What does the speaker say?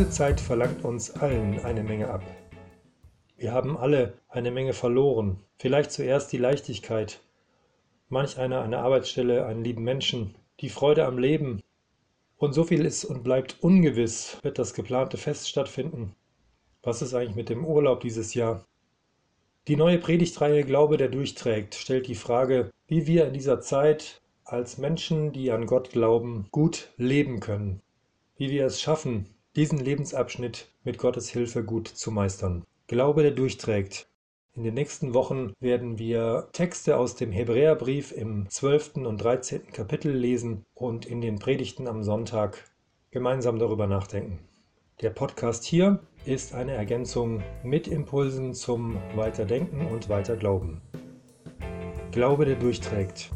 Diese Zeit verlangt uns allen eine Menge ab. Wir haben alle eine Menge verloren. Vielleicht zuerst die Leichtigkeit. Manch einer eine Arbeitsstelle, einen lieben Menschen, die Freude am Leben. Und so viel ist und bleibt ungewiss. Wird das geplante Fest stattfinden? Was ist eigentlich mit dem Urlaub dieses Jahr? Die neue Predigtreihe Glaube, der durchträgt, stellt die Frage, wie wir in dieser Zeit als Menschen, die an Gott glauben, gut leben können. Wie wir es schaffen, diesen Lebensabschnitt mit Gottes Hilfe gut zu meistern. Glaube, der durchträgt. In den nächsten Wochen werden wir Texte aus dem Hebräerbrief im 12. und 13. Kapitel lesen und in den Predigten am Sonntag gemeinsam darüber nachdenken. Der Podcast hier ist eine Ergänzung mit Impulsen zum Weiterdenken und Weiterglauben. Glaube, der durchträgt.